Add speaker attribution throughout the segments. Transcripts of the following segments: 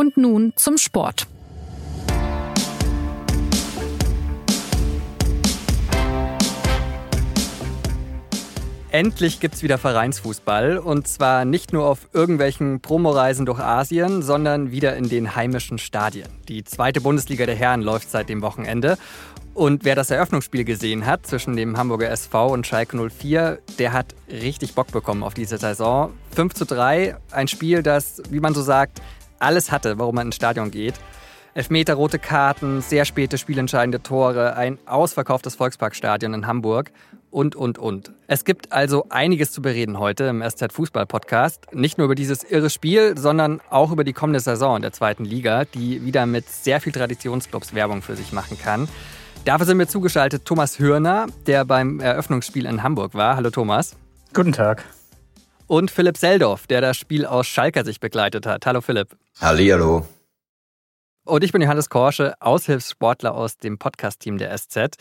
Speaker 1: Und nun zum Sport.
Speaker 2: Endlich gibt's wieder Vereinsfußball und zwar nicht nur auf irgendwelchen Promoreisen durch Asien, sondern wieder in den heimischen Stadien. Die zweite Bundesliga der Herren läuft seit dem Wochenende und wer das Eröffnungsspiel gesehen hat zwischen dem Hamburger SV und Schalke 04, der hat richtig Bock bekommen auf diese Saison. 5 zu 3, ein Spiel, das, wie man so sagt, alles hatte, warum man ins Stadion geht. Elfmeter, rote Karten, sehr späte spielentscheidende Tore, ein ausverkauftes Volksparkstadion in Hamburg und, und, und. Es gibt also einiges zu bereden heute im SZ Fußball Podcast. Nicht nur über dieses irre Spiel, sondern auch über die kommende Saison der zweiten Liga, die wieder mit sehr viel Traditionsclubs Werbung für sich machen kann. Dafür sind mir zugeschaltet Thomas Hörner, der beim Eröffnungsspiel in Hamburg war. Hallo Thomas.
Speaker 3: Guten Tag.
Speaker 2: Und Philipp Seldorf, der das Spiel aus Schalker sich begleitet hat. Hallo Philipp.
Speaker 4: Hallihallo.
Speaker 2: Und ich bin Johannes Korsche, Aushilfssportler aus dem Podcast-Team der SZ.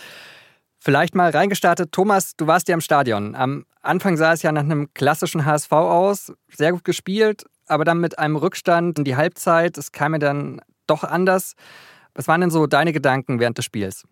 Speaker 2: Vielleicht mal reingestartet. Thomas, du warst ja im Stadion. Am Anfang sah es ja nach einem klassischen HSV aus. Sehr gut gespielt, aber dann mit einem Rückstand in die Halbzeit. Es kam mir dann doch anders. Was waren denn so deine Gedanken während des Spiels?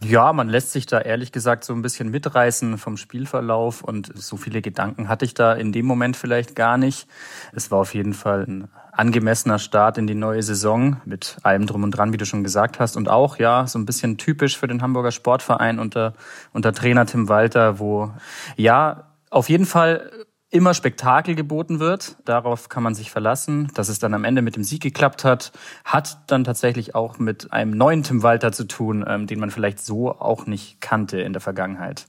Speaker 3: Ja, man lässt sich da ehrlich gesagt so ein bisschen mitreißen vom Spielverlauf und so viele Gedanken hatte ich da in dem Moment vielleicht gar nicht. Es war auf jeden Fall ein angemessener Start in die neue Saison mit allem drum und dran, wie du schon gesagt hast und auch ja so ein bisschen typisch für den Hamburger Sportverein unter unter Trainer Tim Walter, wo ja auf jeden Fall immer Spektakel geboten wird. Darauf kann man sich verlassen. Dass es dann am Ende mit dem Sieg geklappt hat, hat dann tatsächlich auch mit einem neuen Tim Walter zu tun, ähm, den man vielleicht so auch nicht kannte in der Vergangenheit.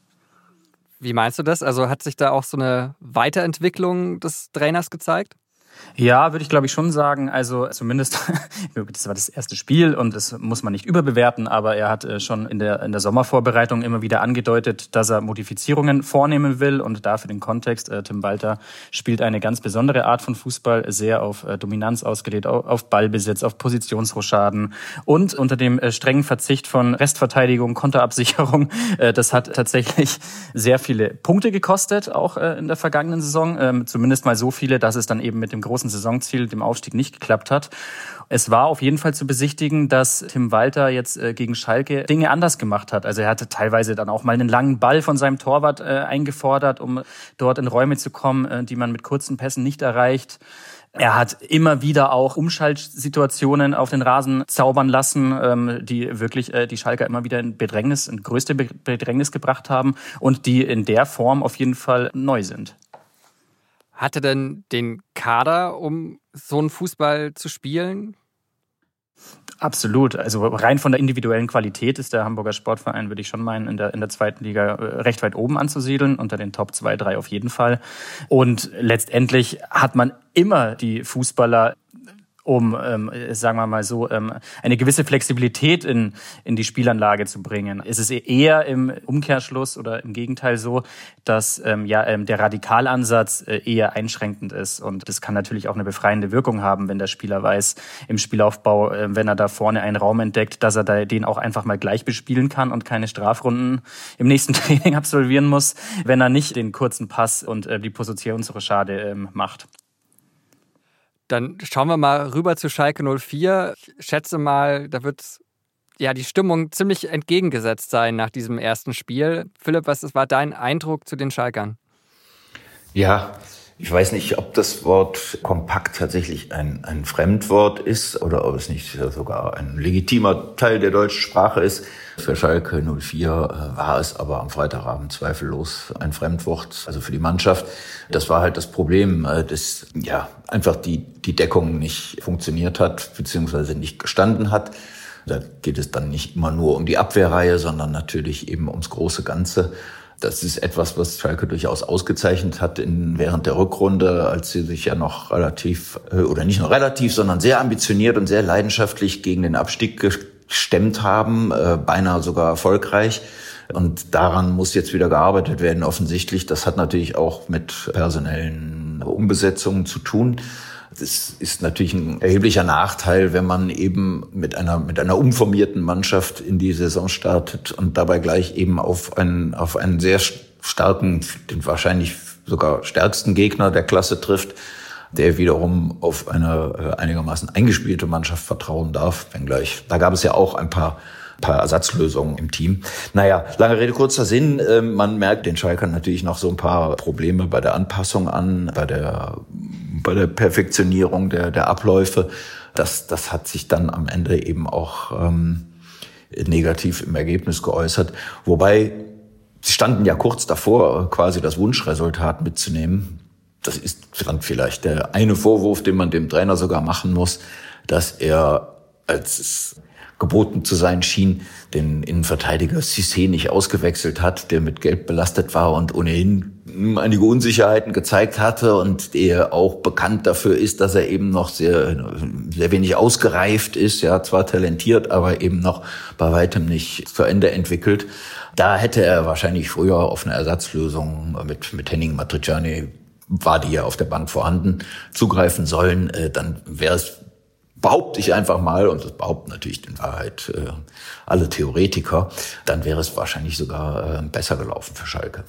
Speaker 2: Wie meinst du das? Also hat sich da auch so eine Weiterentwicklung des Trainers gezeigt?
Speaker 3: Ja, würde ich glaube ich schon sagen. Also zumindest, das war das erste Spiel und das muss man nicht überbewerten, aber er hat äh, schon in der, in der Sommervorbereitung immer wieder angedeutet, dass er Modifizierungen vornehmen will und dafür den Kontext. Äh, Tim Walter spielt eine ganz besondere Art von Fußball, sehr auf äh, Dominanz ausgelegt, auf Ballbesitz, auf Positionsrochaden und unter dem strengen Verzicht von Restverteidigung, Konterabsicherung. Das hat tatsächlich sehr viele Punkte gekostet, auch in der vergangenen Saison. Ähm, zumindest mal so viele, dass es dann eben mit dem großen Saisonziel, dem Aufstieg, nicht geklappt hat. Es war auf jeden Fall zu besichtigen, dass Tim Walter jetzt äh, gegen Schalke Dinge anders gemacht hat. Also er hatte teilweise dann auch mal einen langen Ball von seinem Torwart äh, eingefordert, um dort in Räume zu kommen, äh, die man mit kurzen Pässen nicht erreicht. Er hat immer wieder auch Umschaltsituationen auf den Rasen zaubern lassen, ähm, die wirklich die Schalker immer wieder in Bedrängnis, in größte Bedrängnis gebracht haben und die in der Form auf jeden Fall neu sind.
Speaker 2: Hatte denn den Kader, um so einen Fußball zu spielen?
Speaker 3: Absolut. Also rein von der individuellen Qualität ist der Hamburger Sportverein, würde ich schon meinen, in der, in der zweiten Liga äh, recht weit oben anzusiedeln, unter den Top 2, 3 auf jeden Fall. Und letztendlich hat man immer die Fußballer um, ähm, sagen wir mal so, ähm, eine gewisse Flexibilität in, in die Spielanlage zu bringen. Ist es eher im Umkehrschluss oder im Gegenteil so, dass ähm, ja ähm, der Radikalansatz äh, eher einschränkend ist und das kann natürlich auch eine befreiende Wirkung haben, wenn der Spieler weiß im Spielaufbau, äh, wenn er da vorne einen Raum entdeckt, dass er da den auch einfach mal gleich bespielen kann und keine Strafrunden im nächsten Training absolvieren muss, wenn er nicht den kurzen Pass und äh, die Positionsrochade ähm, macht.
Speaker 2: Dann schauen wir mal rüber zu Schalke 04. Ich schätze mal, da wird ja die Stimmung ziemlich entgegengesetzt sein nach diesem ersten Spiel. Philipp, was war dein Eindruck zu den Schalkern?
Speaker 4: Ja, ich weiß nicht, ob das Wort kompakt tatsächlich ein, ein Fremdwort ist oder ob es nicht sogar ein legitimer Teil der deutschen Sprache ist. Für Schalke 04 äh, war es aber am Freitagabend zweifellos ein Fremdwort, also für die Mannschaft. Das war halt das Problem, äh, dass ja einfach die, die Deckung nicht funktioniert hat, beziehungsweise nicht gestanden hat. Da geht es dann nicht immer nur um die Abwehrreihe, sondern natürlich eben ums große Ganze. Das ist etwas, was Schalke durchaus ausgezeichnet hat in, während der Rückrunde, als sie sich ja noch relativ, äh, oder nicht nur relativ, sondern sehr ambitioniert und sehr leidenschaftlich gegen den Abstieg gestemmt haben, äh, beinahe sogar erfolgreich. Und daran muss jetzt wieder gearbeitet werden, offensichtlich. Das hat natürlich auch mit personellen Umbesetzungen zu tun. Das ist natürlich ein erheblicher Nachteil, wenn man eben mit einer, mit einer umformierten Mannschaft in die Saison startet und dabei gleich eben auf einen, auf einen sehr starken, den wahrscheinlich sogar stärksten Gegner der Klasse trifft. der wiederum auf eine äh, einigermaßen eingespielte Mannschaft vertrauen darf, wenngleich. Da gab es ja auch ein paar paar Ersatzlösungen im Team. Naja, lange Rede, kurzer Sinn. Ähm, man merkt den Schalkern natürlich noch so ein paar Probleme bei der Anpassung an, bei der, bei der Perfektionierung der, der Abläufe. Das, das hat sich dann am Ende eben auch ähm, negativ im Ergebnis geäußert. Wobei sie standen ja kurz davor, quasi das Wunschresultat mitzunehmen. Das ist dann vielleicht der eine Vorwurf, den man dem Trainer sogar machen muss, dass er, als geboten zu sein schien, den Innenverteidiger Cissé nicht ausgewechselt hat, der mit Gelb belastet war und ohnehin einige Unsicherheiten gezeigt hatte und der auch bekannt dafür ist, dass er eben noch sehr, sehr wenig ausgereift ist, ja, zwar talentiert, aber eben noch bei weitem nicht zu Ende entwickelt. Da hätte er wahrscheinlich früher auf eine Ersatzlösung mit, mit Henning Matriciani war die ja auf der Bank vorhanden, zugreifen sollen, äh, dann wäre es behaupte ich einfach mal, und das behaupten natürlich in Wahrheit äh, alle Theoretiker, dann wäre es wahrscheinlich sogar äh, besser gelaufen für Schalke.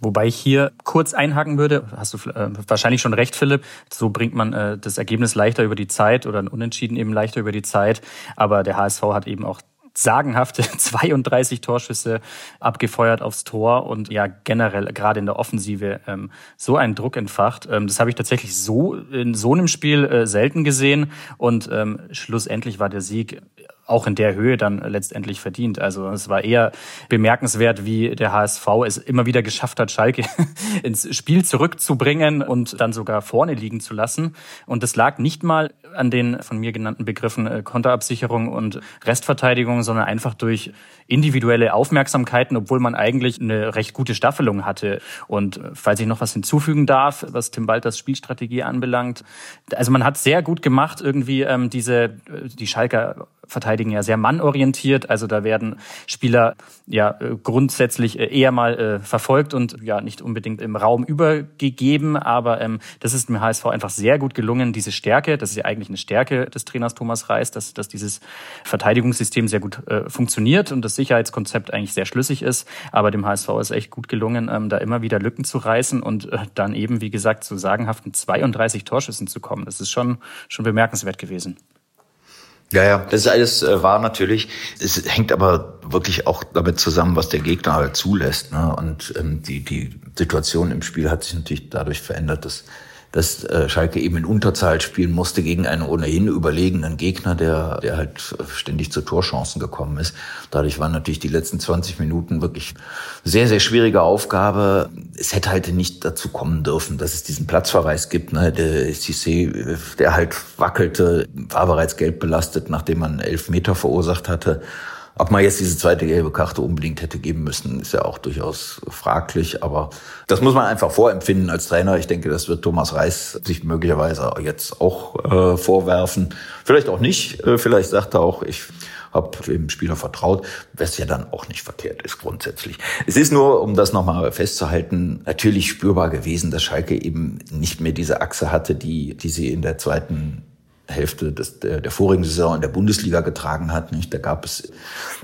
Speaker 3: Wobei ich hier kurz einhaken würde, hast du äh, wahrscheinlich schon recht, Philipp, so bringt man äh, das Ergebnis leichter über die Zeit oder ein Unentschieden eben leichter über die Zeit. Aber der HSV hat eben auch sagenhafte 32 Torschüsse abgefeuert aufs Tor und ja generell gerade in der Offensive ähm, so einen Druck entfacht. Ähm, das habe ich tatsächlich so in so einem Spiel äh, selten gesehen und ähm, schlussendlich war der Sieg auch in der Höhe dann letztendlich verdient. Also es war eher bemerkenswert, wie der HSV es immer wieder geschafft hat, Schalke ins Spiel zurückzubringen und dann sogar vorne liegen zu lassen. Und das lag nicht mal an den von mir genannten Begriffen äh, Konterabsicherung und Restverteidigung, sondern einfach durch individuelle Aufmerksamkeiten, obwohl man eigentlich eine recht gute Staffelung hatte. Und äh, falls ich noch was hinzufügen darf, was Tim Walters Spielstrategie anbelangt, also man hat sehr gut gemacht, irgendwie ähm, diese, äh, die Schalker verteidigen ja sehr mannorientiert. Also da werden Spieler ja äh, grundsätzlich eher mal äh, verfolgt und ja nicht unbedingt im Raum übergegeben. Aber ähm, das ist dem HSV einfach sehr gut gelungen, diese Stärke, das ist ja eigentlich eine Stärke des Trainers Thomas Reis, dass, dass dieses Verteidigungssystem sehr gut äh, funktioniert und das Sicherheitskonzept eigentlich sehr schlüssig ist. Aber dem HSV ist echt gut gelungen, ähm, da immer wieder Lücken zu reißen und äh, dann eben, wie gesagt, zu sagenhaften 32 Torschüssen zu kommen. Das ist schon, schon bemerkenswert gewesen.
Speaker 4: Ja, ja, das ist alles äh, wahr natürlich. Es hängt aber wirklich auch damit zusammen, was der Gegner halt zulässt. Ne? Und ähm, die, die Situation im Spiel hat sich natürlich dadurch verändert, dass dass äh, Schalke eben in Unterzahl spielen musste gegen einen ohnehin überlegenen Gegner, der, der halt ständig zu Torchancen gekommen ist. Dadurch waren natürlich die letzten 20 Minuten wirklich sehr, sehr schwierige Aufgabe. Es hätte halt nicht dazu kommen dürfen, dass es diesen Platzverweis gibt. Ne? Der Cissé, der halt wackelte, war bereits gelb belastet, nachdem man elf Meter verursacht hatte. Ob man jetzt diese zweite gelbe Karte unbedingt hätte geben müssen, ist ja auch durchaus fraglich. Aber das muss man einfach vorempfinden als Trainer. Ich denke, das wird Thomas Reis sich möglicherweise jetzt auch äh, vorwerfen. Vielleicht auch nicht. Äh, vielleicht sagt er auch, ich habe dem Spieler vertraut, was ja dann auch nicht verkehrt ist grundsätzlich. Es ist nur, um das nochmal festzuhalten, natürlich spürbar gewesen, dass Schalke eben nicht mehr diese Achse hatte, die, die sie in der zweiten Hälfte des, der, der vorigen Saison in der Bundesliga getragen hat. Nicht? Da gab es,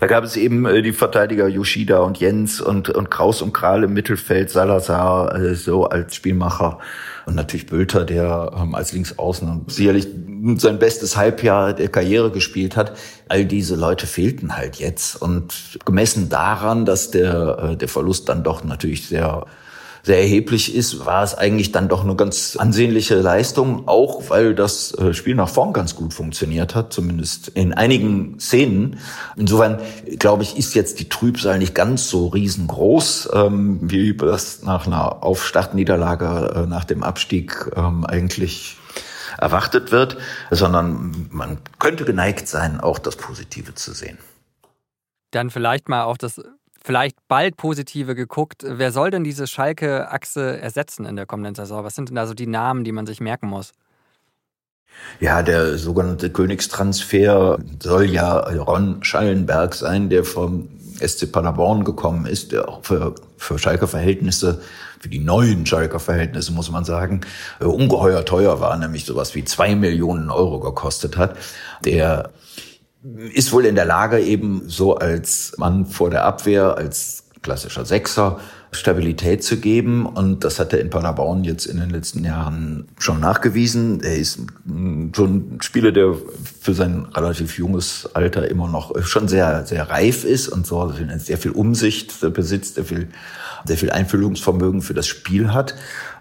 Speaker 4: da gab es eben äh, die Verteidiger Yoshida und Jens und, und Kraus und Kral im Mittelfeld, Salazar äh, so als Spielmacher und natürlich Bülter, der ähm, als Linksaußen sicherlich sein bestes Halbjahr der Karriere gespielt hat. All diese Leute fehlten halt jetzt und gemessen daran, dass der, äh, der Verlust dann doch natürlich sehr sehr erheblich ist, war es eigentlich dann doch eine ganz ansehnliche Leistung, auch weil das äh, Spiel nach vorn ganz gut funktioniert hat, zumindest in einigen Szenen. Insofern, glaube ich, ist jetzt die Trübsal nicht ganz so riesengroß, ähm, wie das nach einer Aufstartniederlage äh, nach dem Abstieg ähm, eigentlich erwartet wird, sondern man könnte geneigt sein, auch das Positive zu sehen.
Speaker 2: Dann vielleicht mal auch das vielleicht bald positive geguckt. Wer soll denn diese Schalke-Achse ersetzen in der kommenden Saison? Was sind denn da so die Namen, die man sich merken muss?
Speaker 4: Ja, der sogenannte Königstransfer soll ja Ron Schallenberg sein, der vom SC Paderborn gekommen ist, der auch für, für Schalker Verhältnisse, für die neuen Schalker Verhältnisse muss man sagen, äh, ungeheuer teuer war, nämlich sowas wie zwei Millionen Euro gekostet hat. Der ist wohl in der Lage, eben so als Mann vor der Abwehr, als klassischer Sechser, Stabilität zu geben. Und das hat er in Paderborn jetzt in den letzten Jahren schon nachgewiesen. Er ist schon ein Spieler, der für sein relativ junges Alter immer noch schon sehr, sehr reif ist und so sehr viel Umsicht besitzt, sehr viel sehr viel Einfühlungsvermögen für das Spiel hat.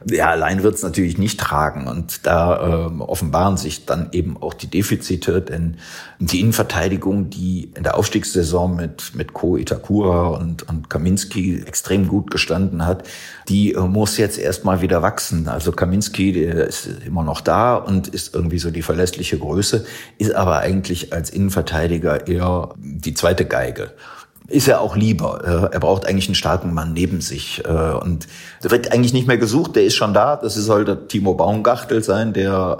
Speaker 4: Ja, allein wird es natürlich nicht tragen. Und da äh, offenbaren sich dann eben auch die Defizite, denn die Innenverteidigung, die in der Aufstiegssaison mit, mit Ko Itakura und, und Kaminski extrem gut gestanden hat, die äh, muss jetzt erstmal wieder wachsen. Also Kaminski, der ist immer noch da und ist irgendwie so die verlässliche Größe, ist aber eigentlich als Innenverteidiger eher die zweite Geige ist er auch lieber. Äh, er braucht eigentlich einen starken Mann neben sich. Äh, und der wird eigentlich nicht mehr gesucht, der ist schon da. Das soll der Timo Baumgachtel sein, der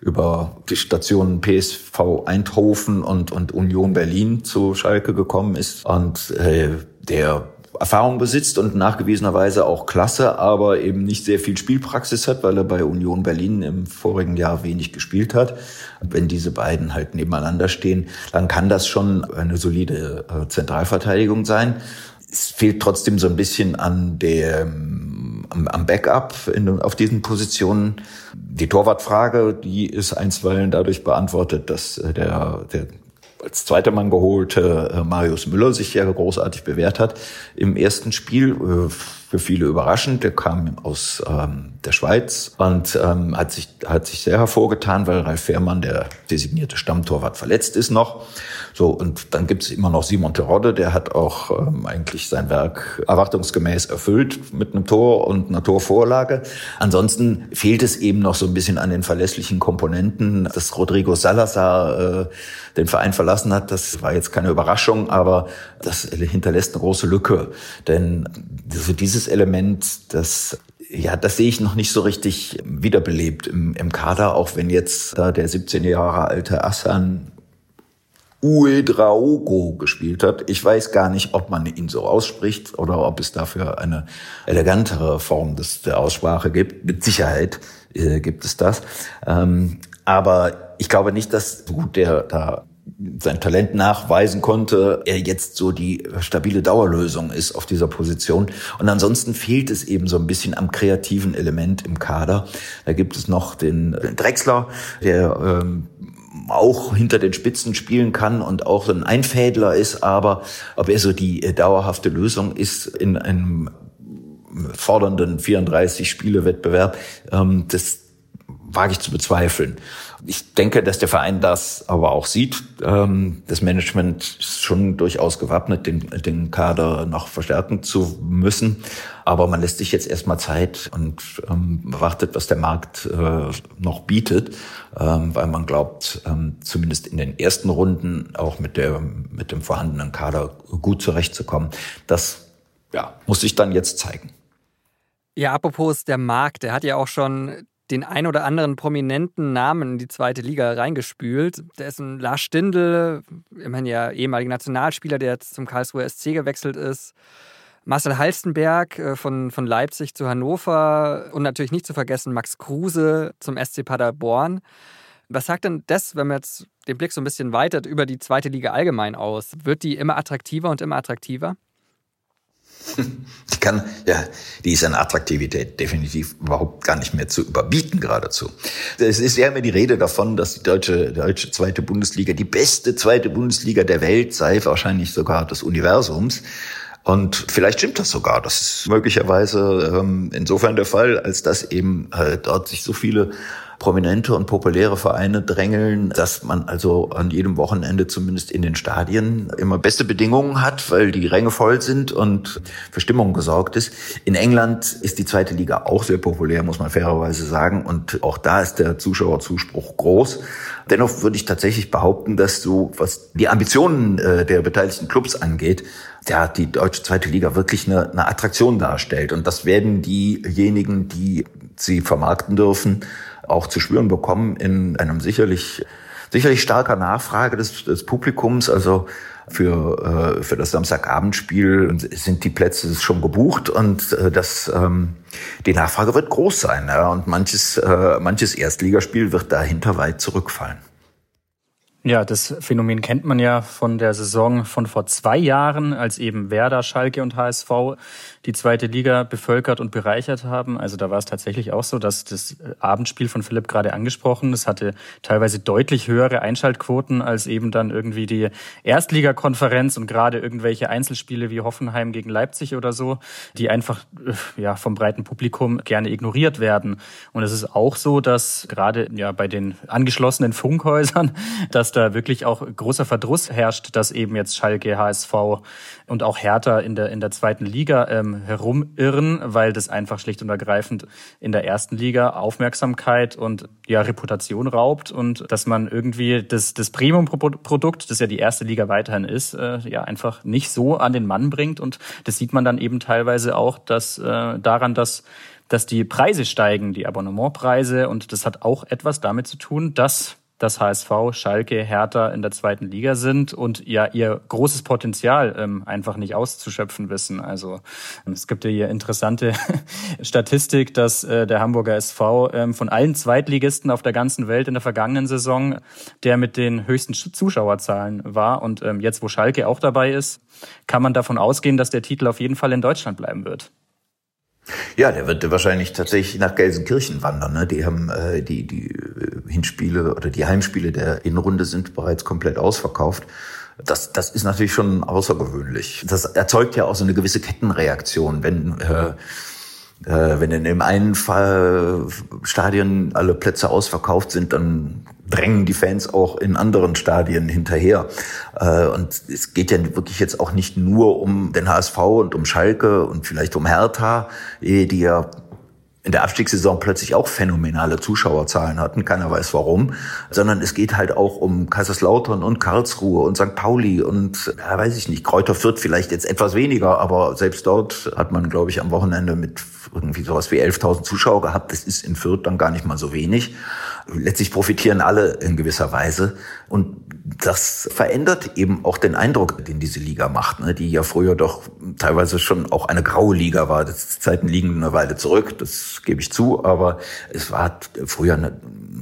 Speaker 4: über die Stationen PSV Eindhoven und, und Union Berlin zu Schalke gekommen ist. Und äh, der Erfahrung besitzt und nachgewiesenerweise auch klasse, aber eben nicht sehr viel Spielpraxis hat, weil er bei Union Berlin im vorigen Jahr wenig gespielt hat. Wenn diese beiden halt nebeneinander stehen, dann kann das schon eine solide äh, Zentralverteidigung sein. Es fehlt trotzdem so ein bisschen an der am, Backup in, auf diesen Positionen. Die Torwartfrage, die ist einstweilen dadurch beantwortet, dass äh, der, der als zweiter Mann geholte äh, Marius Müller sich ja großartig bewährt hat im ersten Spiel. Für viele überraschend. Der kam aus ähm, der Schweiz und ähm, hat, sich, hat sich sehr hervorgetan, weil Ralf Fährmann, der designierte Stammtorwart, verletzt ist noch. So, und dann gibt es immer noch Simon Terodde, der hat auch ähm, eigentlich sein Werk erwartungsgemäß erfüllt mit einem Tor und einer Torvorlage. Ansonsten fehlt es eben noch so ein bisschen an den verlässlichen Komponenten. Dass Rodrigo Salazar äh, den Verein verlassen hat, das war jetzt keine Überraschung, aber das hinterlässt eine große Lücke. Denn also dieses Element, das ja, das sehe ich noch nicht so richtig wiederbelebt im, im Kader, auch wenn jetzt da der 17 Jahre alte Assan Uedraogo gespielt hat. Ich weiß gar nicht, ob man ihn so ausspricht oder ob es dafür eine elegantere Form des, der Aussprache gibt. Mit Sicherheit äh, gibt es das. Ähm, aber ich glaube nicht, dass gut der da sein Talent nachweisen konnte, er jetzt so die stabile Dauerlösung ist auf dieser Position. Und ansonsten fehlt es eben so ein bisschen am kreativen Element im Kader. Da gibt es noch den, den Drechsler, der ähm, auch hinter den Spitzen spielen kann und auch ein Einfädler ist, aber ob er so die äh, dauerhafte Lösung ist in einem fordernden 34-Spiele-Wettbewerb, ähm, das wage ich zu bezweifeln. Ich denke, dass der Verein das aber auch sieht. Ähm, das Management ist schon durchaus gewappnet, den, den Kader noch verstärken zu müssen. Aber man lässt sich jetzt erstmal Zeit und ähm, wartet, was der Markt äh, noch bietet, ähm, weil man glaubt, zumindest in den ersten Runden auch mit, der, mit dem vorhandenen Kader gut zurechtzukommen. Das ja, muss sich dann jetzt zeigen.
Speaker 2: Ja, apropos der Markt, der hat ja auch schon den ein oder anderen prominenten Namen in die zweite Liga reingespült. Der ist ein Lars Stindl, immerhin ja ehemaliger Nationalspieler, der jetzt zum Karlsruher SC gewechselt ist. Marcel Halstenberg äh, von, von Leipzig zu Hannover und natürlich nicht zu vergessen Max Kruse zum SC Paderborn. Was sagt denn das, wenn man jetzt den Blick so ein bisschen weitet über die zweite Liga allgemein aus? Wird die immer attraktiver und immer attraktiver?
Speaker 4: Die kann, ja, die ist an Attraktivität definitiv überhaupt gar nicht mehr zu überbieten geradezu. Es ist ja immer die Rede davon, dass die deutsche, deutsche zweite Bundesliga die beste zweite Bundesliga der Welt sei, wahrscheinlich sogar des Universums. Und vielleicht stimmt das sogar. Das ist möglicherweise ähm, insofern der Fall, als dass eben äh, dort sich so viele prominente und populäre Vereine drängeln, dass man also an jedem Wochenende zumindest in den Stadien immer beste Bedingungen hat, weil die Ränge voll sind und für Stimmung gesorgt ist. In England ist die zweite Liga auch sehr populär, muss man fairerweise sagen. Und auch da ist der Zuschauerzuspruch groß. Dennoch würde ich tatsächlich behaupten, dass so, was die Ambitionen äh, der beteiligten Clubs angeht, ja, die deutsche zweite Liga wirklich eine, eine Attraktion darstellt. Und das werden diejenigen, die sie vermarkten dürfen, auch zu spüren bekommen in einem sicherlich, sicherlich starker Nachfrage des, des Publikums. Also für, äh, für das Samstagabendspiel sind die Plätze schon gebucht und äh, das, ähm, die Nachfrage wird groß sein. Ja, und manches, äh, manches Erstligaspiel wird dahinter weit zurückfallen.
Speaker 3: Ja, das Phänomen kennt man ja von der Saison von vor zwei Jahren, als eben Werder, Schalke und HSV die zweite Liga bevölkert und bereichert haben. Also da war es tatsächlich auch so, dass das Abendspiel von Philipp gerade angesprochen, das hatte teilweise deutlich höhere Einschaltquoten als eben dann irgendwie die Erstligakonferenz und gerade irgendwelche Einzelspiele wie Hoffenheim gegen Leipzig oder so, die einfach ja vom breiten Publikum gerne ignoriert werden. Und es ist auch so, dass gerade ja bei den angeschlossenen Funkhäusern, dass da wirklich auch großer Verdruss herrscht, dass eben jetzt Schalke, HSV und auch Hertha in der in der zweiten Liga ähm, herumirren, weil das einfach schlicht und ergreifend in der ersten Liga Aufmerksamkeit und ja Reputation raubt und dass man irgendwie das, das Premium-Produkt, das ja die erste Liga weiterhin ist, äh, ja einfach nicht so an den Mann bringt. Und das sieht man dann eben teilweise auch, dass äh, daran, dass dass die Preise steigen, die Abonnementpreise. Und das hat auch etwas damit zu tun, dass dass HSV, Schalke, Hertha in der zweiten Liga sind und ja ihr großes Potenzial ähm, einfach nicht auszuschöpfen wissen. Also ähm, es gibt ja hier interessante Statistik, dass äh, der Hamburger SV ähm, von allen Zweitligisten auf der ganzen Welt in der vergangenen Saison der mit den höchsten Zuschauerzahlen war. Und ähm, jetzt, wo Schalke auch dabei ist, kann man davon ausgehen, dass der Titel auf jeden Fall in Deutschland bleiben wird.
Speaker 4: Ja, der wird wahrscheinlich tatsächlich nach Gelsenkirchen wandern. Ne? Die haben äh, die die äh, Hinspiele oder die Heimspiele der Innenrunde sind bereits komplett ausverkauft. Das, das ist natürlich schon außergewöhnlich. Das erzeugt ja auch so eine gewisse Kettenreaktion, wenn äh, wenn in dem einen Fall Stadien alle Plätze ausverkauft sind, dann drängen die Fans auch in anderen Stadien hinterher. Äh, und es geht ja wirklich jetzt auch nicht nur um den HSV und um Schalke und vielleicht um Hertha, eh, die ja in der Abstiegssaison plötzlich auch phänomenale Zuschauerzahlen hatten, keiner weiß warum, sondern es geht halt auch um Kaiserslautern und Karlsruhe und St. Pauli und, ja, weiß ich nicht, Kräuter Fürth vielleicht jetzt etwas weniger, aber selbst dort hat man, glaube ich, am Wochenende mit irgendwie sowas wie 11.000 Zuschauer gehabt. Das ist in Fürth dann gar nicht mal so wenig. Letztlich profitieren alle in gewisser Weise und das verändert eben auch den Eindruck, den diese Liga macht, ne? die ja früher doch teilweise schon auch eine graue Liga war. Das Zeiten liegen eine Weile zurück, das gebe ich zu, aber es war früher eine,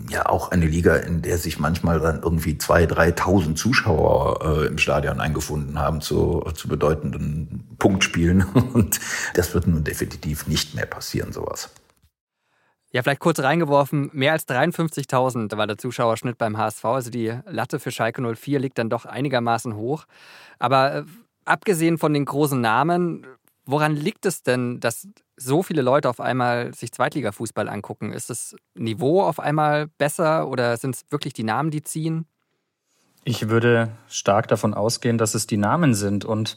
Speaker 4: ja auch eine Liga, in der sich manchmal dann irgendwie zwei, dreitausend Zuschauer äh, im Stadion eingefunden haben zu, zu bedeutenden Punktspielen. Und das wird nun definitiv nicht mehr passieren, sowas.
Speaker 2: Ja, vielleicht kurz reingeworfen, mehr als 53.000 war der Zuschauerschnitt beim HSV. Also die Latte für Schalke 04 liegt dann doch einigermaßen hoch. Aber äh, abgesehen von den großen Namen, woran liegt es denn, dass so viele Leute auf einmal sich Zweitligafußball angucken? Ist das Niveau auf einmal besser oder sind es wirklich die Namen, die ziehen?
Speaker 3: Ich würde stark davon ausgehen, dass es die Namen sind. Und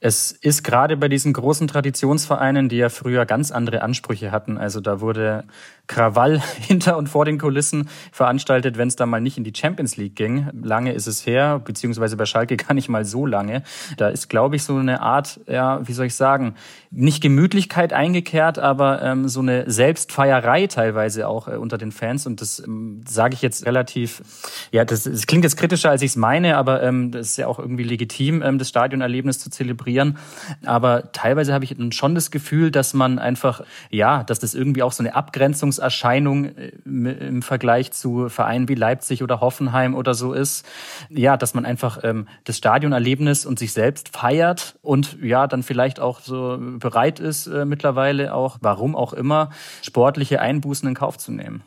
Speaker 3: es ist gerade bei diesen großen Traditionsvereinen, die ja früher ganz andere Ansprüche hatten. Also da wurde Krawall hinter und vor den Kulissen veranstaltet, wenn es da mal nicht in die Champions League ging. Lange ist es her, beziehungsweise bei Schalke gar nicht mal so lange. Da ist, glaube ich, so eine Art, ja, wie soll ich sagen, nicht Gemütlichkeit eingekehrt, aber ähm, so eine Selbstfeierei teilweise auch äh, unter den Fans. Und das ähm, sage ich jetzt relativ, ja, das, das klingt jetzt kritischer, als ich es meine, aber ähm, das ist ja auch irgendwie legitim, ähm, das Stadionerlebnis zu zelebrieren. Aber teilweise habe ich schon das Gefühl, dass man einfach, ja, dass das irgendwie auch so eine Abgrenzung Erscheinung äh, im Vergleich zu Vereinen wie Leipzig oder Hoffenheim oder so ist. Ja, dass man einfach ähm, das Stadionerlebnis und sich selbst feiert und ja, dann vielleicht auch so bereit ist, äh, mittlerweile auch, warum auch immer, sportliche Einbußen in Kauf zu nehmen.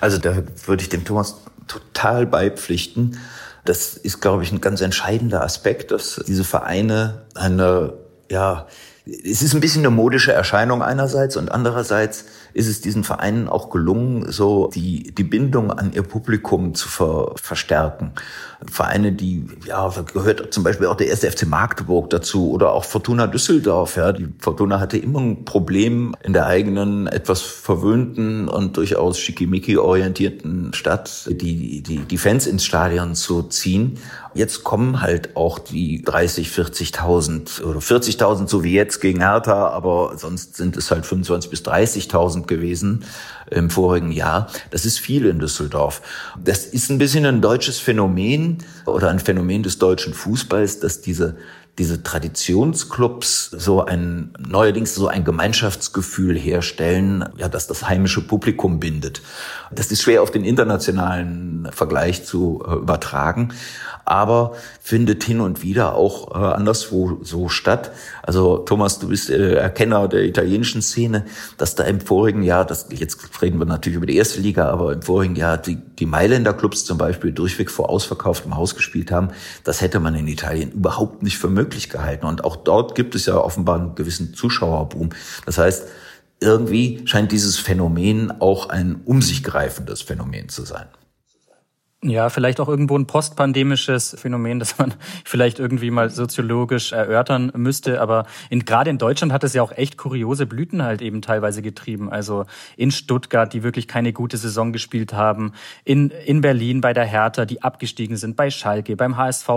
Speaker 4: Also da würde ich dem Thomas total beipflichten. Das ist, glaube ich, ein ganz entscheidender Aspekt, dass diese Vereine eine, ja, es ist ein bisschen eine modische Erscheinung einerseits und andererseits ist es diesen Vereinen auch gelungen, so die, die Bindung an ihr Publikum zu ver, verstärken. Vereine, die, ja, gehört zum Beispiel auch der erste FC Magdeburg dazu oder auch Fortuna Düsseldorf, ja. Die Fortuna hatte immer ein Problem in der eigenen, etwas verwöhnten und durchaus schickimicki orientierten Stadt, die, die, die Fans ins Stadion zu ziehen. Jetzt kommen halt auch die 30, 40.000 oder 40.000 so wie jetzt gegen Hertha, aber sonst sind es halt 25 bis 30.000 gewesen im vorigen Jahr. Das ist viel in Düsseldorf. Das ist ein bisschen ein deutsches Phänomen oder ein Phänomen des deutschen Fußballs, dass diese diese Traditionsclubs so ein, neuerdings so ein Gemeinschaftsgefühl herstellen, ja, dass das heimische Publikum bindet. Das ist schwer auf den internationalen Vergleich zu äh, übertragen aber findet hin und wieder auch äh, anderswo so statt. Also Thomas, du bist äh, Erkenner der italienischen Szene, dass da im vorigen Jahr, das, jetzt reden wir natürlich über die erste Liga, aber im vorigen Jahr die, die Mailänder Clubs zum Beispiel durchweg vor ausverkauftem Haus gespielt haben, das hätte man in Italien überhaupt nicht für möglich gehalten. Und auch dort gibt es ja offenbar einen gewissen Zuschauerboom. Das heißt, irgendwie scheint dieses Phänomen auch ein um sich greifendes Phänomen zu sein.
Speaker 3: Ja, vielleicht auch irgendwo ein postpandemisches Phänomen, das man vielleicht irgendwie mal soziologisch erörtern müsste. Aber in, gerade in Deutschland hat es ja auch echt kuriose Blüten halt eben teilweise getrieben. Also in Stuttgart, die wirklich keine gute Saison gespielt haben. In, in Berlin bei der Hertha, die abgestiegen sind. Bei Schalke, beim HSV,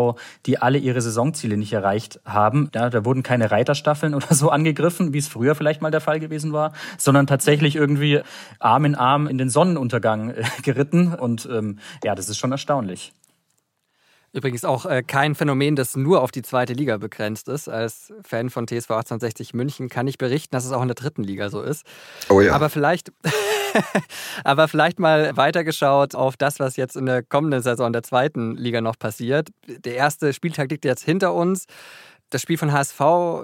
Speaker 3: die alle ihre Saisonziele nicht erreicht haben. Ja, da wurden keine Reiterstaffeln oder so angegriffen, wie es früher vielleicht mal der Fall gewesen war, sondern tatsächlich irgendwie Arm in Arm in den Sonnenuntergang äh, geritten. Und ähm, ja, das ist ist schon erstaunlich.
Speaker 2: Übrigens auch äh, kein Phänomen, das nur auf die zweite Liga begrenzt ist. Als Fan von TSV 1860 München kann ich berichten, dass es auch in der dritten Liga so ist. Oh ja. Aber vielleicht, aber vielleicht mal weitergeschaut auf das, was jetzt in der kommenden Saison der zweiten Liga noch passiert. Der erste Spieltag liegt jetzt hinter uns. Das Spiel von HSV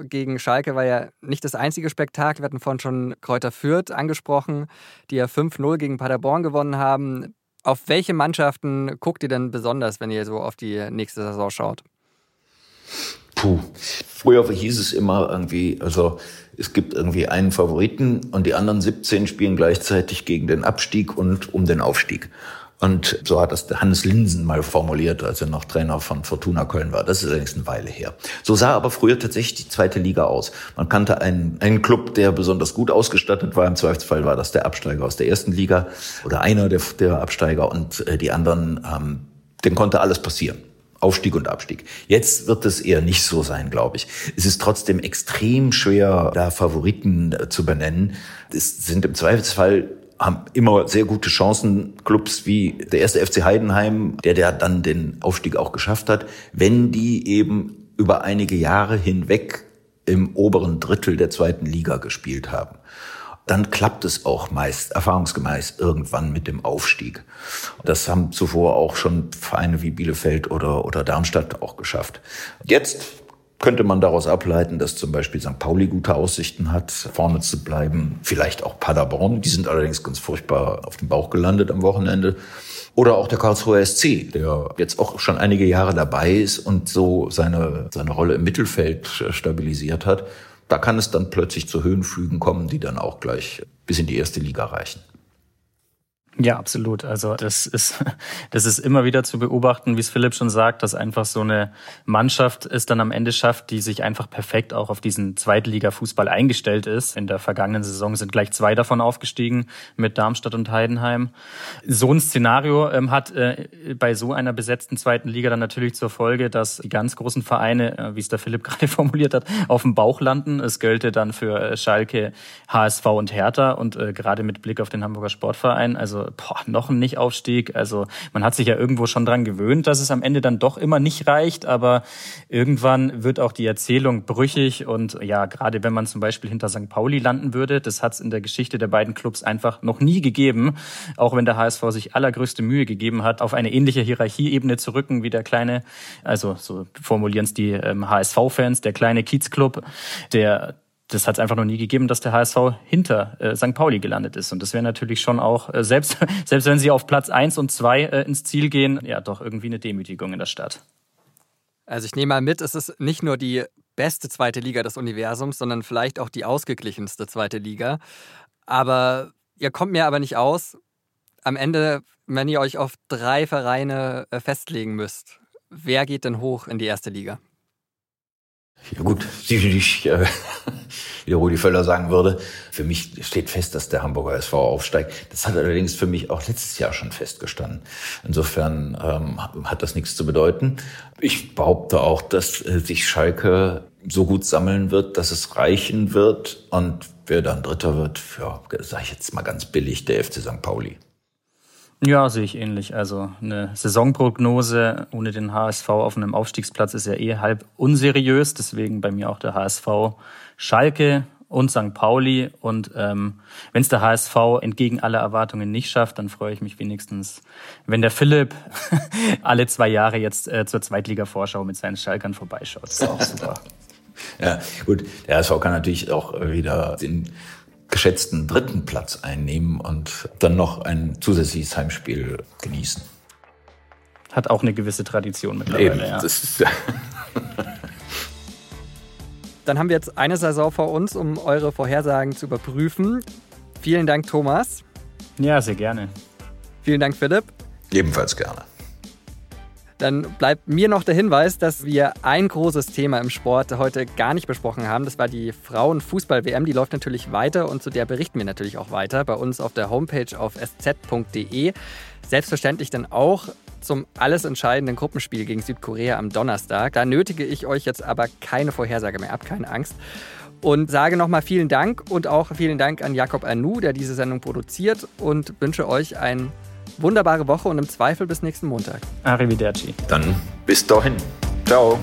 Speaker 2: gegen Schalke war ja nicht das einzige Spektakel. Wir hatten vorhin schon Kräuter Fürth angesprochen, die ja 5-0 gegen Paderborn gewonnen haben. Auf welche Mannschaften guckt ihr denn besonders, wenn ihr so auf die nächste Saison schaut?
Speaker 4: Puh. Früher hieß es immer irgendwie, also es gibt irgendwie einen Favoriten und die anderen 17 spielen gleichzeitig gegen den Abstieg und um den Aufstieg. Und so hat das Hannes Linsen mal formuliert, als er noch Trainer von Fortuna Köln war. Das ist allerdings eine Weile her. So sah aber früher tatsächlich die zweite Liga aus. Man kannte einen, einen Club, der besonders gut ausgestattet war. Im Zweifelsfall war das der Absteiger aus der ersten Liga oder einer der, der Absteiger und äh, die anderen, ähm, denen konnte alles passieren. Aufstieg und Abstieg. Jetzt wird es eher nicht so sein, glaube ich. Es ist trotzdem extrem schwer, da Favoriten äh, zu benennen. Es sind im Zweifelsfall haben immer sehr gute Chancen, Clubs wie der erste FC Heidenheim, der der dann den Aufstieg auch geschafft hat, wenn die eben über einige Jahre hinweg im oberen Drittel der zweiten Liga gespielt haben. Dann klappt es auch meist, erfahrungsgemäß, irgendwann mit dem Aufstieg. Das haben zuvor auch schon Vereine wie Bielefeld oder, oder Darmstadt auch geschafft. Jetzt könnte man daraus ableiten, dass zum Beispiel St. Pauli gute Aussichten hat, vorne zu bleiben. Vielleicht auch Paderborn. Die sind allerdings ganz furchtbar auf dem Bauch gelandet am Wochenende. Oder auch der Karlsruher SC, der jetzt auch schon einige Jahre dabei ist und so seine, seine Rolle im Mittelfeld stabilisiert hat. Da kann es dann plötzlich zu Höhenflügen kommen, die dann auch gleich bis in die erste Liga reichen.
Speaker 3: Ja, absolut. Also das ist, das ist immer wieder zu beobachten, wie es Philipp schon sagt, dass einfach so eine Mannschaft es dann am Ende schafft, die sich einfach perfekt auch auf diesen Zweitliga-Fußball eingestellt ist. In der vergangenen Saison sind gleich zwei davon aufgestiegen mit Darmstadt und Heidenheim. So ein Szenario ähm, hat äh, bei so einer besetzten zweiten Liga dann natürlich zur Folge, dass die ganz großen Vereine, äh, wie es der Philipp gerade formuliert hat, auf dem Bauch landen. Es gelte dann für äh, Schalke, HSV und Hertha und äh, gerade mit Blick auf den Hamburger Sportverein, also boah, noch ein Nicht-Aufstieg. Also man hat sich ja irgendwo schon dran gewöhnt, dass es am Ende dann doch immer nicht reicht, aber irgendwann wird auch die Erzählung brüchig und ja, gerade wenn man zum Beispiel hinter St. Pauli landen würde, das hat es in der Geschichte der beiden Clubs einfach noch nie gegeben, auch wenn der HSV sich allergrößte Mühe gegeben hat, auf eine ähnliche Hierarchieebene zu rücken wie der kleine, also so formulieren es die ähm, HSV-Fans, der kleine Kiezclub, der das hat es einfach noch nie gegeben, dass der HSV hinter äh, St. Pauli gelandet ist. Und das wäre natürlich schon auch, äh, selbst, selbst wenn sie auf Platz eins und zwei äh, ins Ziel gehen, ja doch irgendwie eine Demütigung in der Stadt.
Speaker 2: Also ich nehme mal mit, es ist nicht nur die beste zweite Liga des Universums, sondern vielleicht auch die ausgeglichenste zweite Liga. Aber ihr kommt mir aber nicht aus. Am Ende, wenn ihr euch auf drei Vereine äh, festlegen müsst, wer geht denn hoch in die erste Liga?
Speaker 4: Ja gut, sicherlich, äh, wie Rudi Völler sagen würde, für mich steht fest, dass der Hamburger SV aufsteigt. Das hat allerdings für mich auch letztes Jahr schon festgestanden. Insofern ähm, hat das nichts zu bedeuten. Ich behaupte auch, dass äh, sich Schalke so gut sammeln wird, dass es reichen wird. Und wer dann Dritter wird, ja, sage ich jetzt mal ganz billig, der FC St. Pauli.
Speaker 3: Ja, sehe ich ähnlich. Also eine Saisonprognose ohne den HSV auf einem Aufstiegsplatz ist ja eh halb unseriös. Deswegen bei mir auch der HSV Schalke und St. Pauli. Und ähm, wenn es der HSV entgegen aller Erwartungen nicht schafft, dann freue ich mich wenigstens, wenn der Philipp alle zwei Jahre jetzt äh, zur Zweitliga-Vorschau mit seinen Schalkern vorbeischaut. Das ist auch super.
Speaker 4: ja, gut. Der HSV kann natürlich auch wieder den geschätzten dritten Platz einnehmen und dann noch ein zusätzliches Heimspiel genießen.
Speaker 3: Hat auch eine gewisse Tradition mittlerweile. Eben, ja. das ist,
Speaker 2: Dann haben wir jetzt eine Saison vor uns, um eure Vorhersagen zu überprüfen. Vielen Dank, Thomas.
Speaker 3: Ja, sehr gerne.
Speaker 2: Vielen Dank, Philipp.
Speaker 4: Ebenfalls gerne.
Speaker 2: Dann bleibt mir noch der Hinweis, dass wir ein großes Thema im Sport heute gar nicht besprochen haben. Das war die Frauenfußball-WM. Die läuft natürlich weiter und zu der berichten wir natürlich auch weiter bei uns auf der Homepage auf sz.de. Selbstverständlich dann auch zum alles entscheidenden Gruppenspiel gegen Südkorea am Donnerstag. Da nötige ich euch jetzt aber keine Vorhersage mehr ab, keine Angst. Und sage nochmal vielen Dank und auch vielen Dank an Jakob Anu, der diese Sendung produziert und wünsche euch ein wunderbare Woche und im Zweifel bis nächsten Montag.
Speaker 3: Arrivederci.
Speaker 4: Dann bis dahin. Ciao.